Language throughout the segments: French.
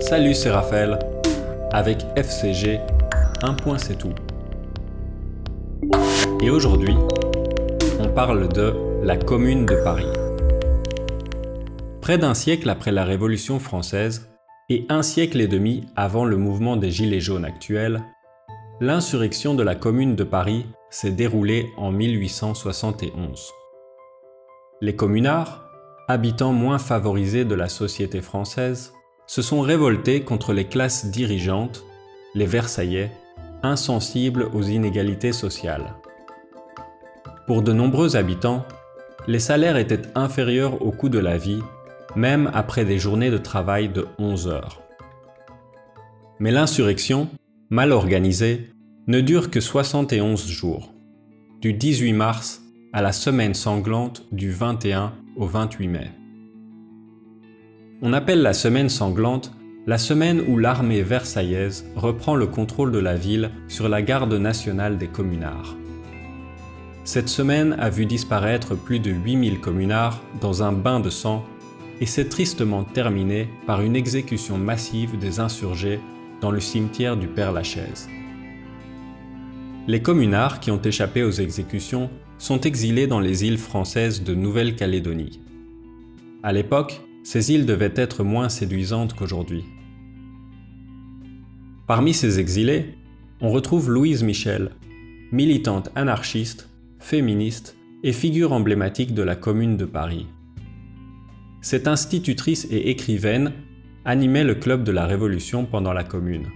Salut, c'est Raphaël. Avec FCG, un point c'est tout. Et aujourd'hui, on parle de la Commune de Paris. Près d'un siècle après la Révolution française et un siècle et demi avant le mouvement des Gilets jaunes actuel, l'insurrection de la Commune de Paris s'est déroulée en 1871. Les communards, habitants moins favorisés de la société française, se sont révoltés contre les classes dirigeantes, les Versaillais, insensibles aux inégalités sociales. Pour de nombreux habitants, les salaires étaient inférieurs au coût de la vie, même après des journées de travail de 11 heures. Mais l'insurrection, mal organisée, ne dure que 71 jours, du 18 mars à la semaine sanglante du 21 au 28 mai. On appelle la semaine sanglante la semaine où l'armée versaillaise reprend le contrôle de la ville sur la garde nationale des communards. Cette semaine a vu disparaître plus de 8000 communards dans un bain de sang et s'est tristement terminée par une exécution massive des insurgés dans le cimetière du Père-Lachaise. Les communards qui ont échappé aux exécutions sont exilés dans les îles françaises de Nouvelle-Calédonie. À l'époque, ces îles devaient être moins séduisantes qu'aujourd'hui. Parmi ces exilés, on retrouve Louise Michel, militante anarchiste, féministe et figure emblématique de la Commune de Paris. Cette institutrice et écrivaine animait le club de la Révolution pendant la Commune.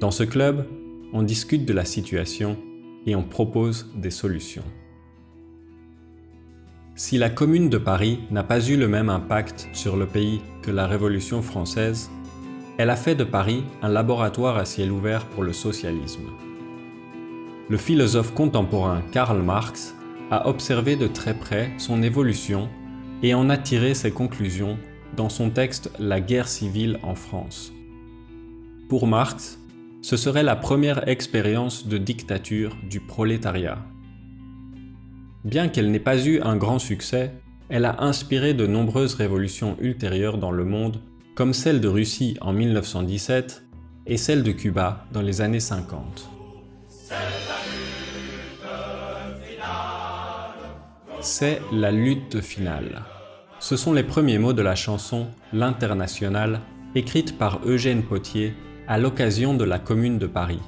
Dans ce club, on discute de la situation et on propose des solutions. Si la Commune de Paris n'a pas eu le même impact sur le pays que la Révolution française, elle a fait de Paris un laboratoire à ciel ouvert pour le socialisme. Le philosophe contemporain Karl Marx a observé de très près son évolution et en a tiré ses conclusions dans son texte La guerre civile en France. Pour Marx, ce serait la première expérience de dictature du prolétariat. Bien qu'elle n'ait pas eu un grand succès, elle a inspiré de nombreuses révolutions ultérieures dans le monde comme celle de Russie en 1917 et celle de Cuba dans les années 50. C'est la lutte finale. Ce sont les premiers mots de la chanson L'Internationale, écrite par Eugène Potier à l'occasion de la Commune de Paris.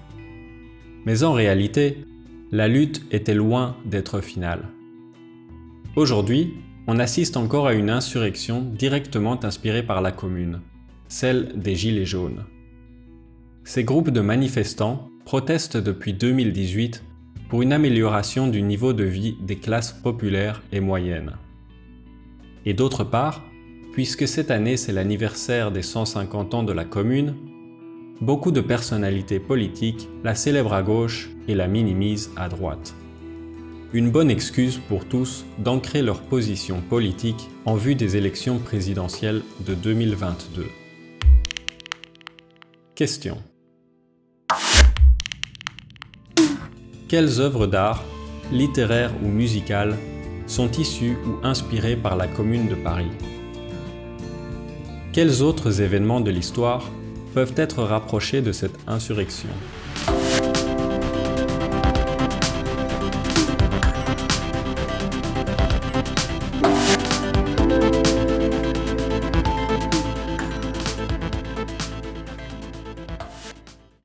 Mais en réalité, la lutte était loin d'être finale. Aujourd'hui, on assiste encore à une insurrection directement inspirée par la Commune, celle des Gilets jaunes. Ces groupes de manifestants protestent depuis 2018 pour une amélioration du niveau de vie des classes populaires et moyennes. Et d'autre part, puisque cette année c'est l'anniversaire des 150 ans de la Commune, beaucoup de personnalités politiques la célèbrent à gauche et la minimisent à droite une bonne excuse pour tous d'ancrer leur position politique en vue des élections présidentielles de 2022. Question. Quelles œuvres d'art, littéraires ou musicales, sont issues ou inspirées par la Commune de Paris? Quels autres événements de l'histoire peuvent être rapprochés de cette insurrection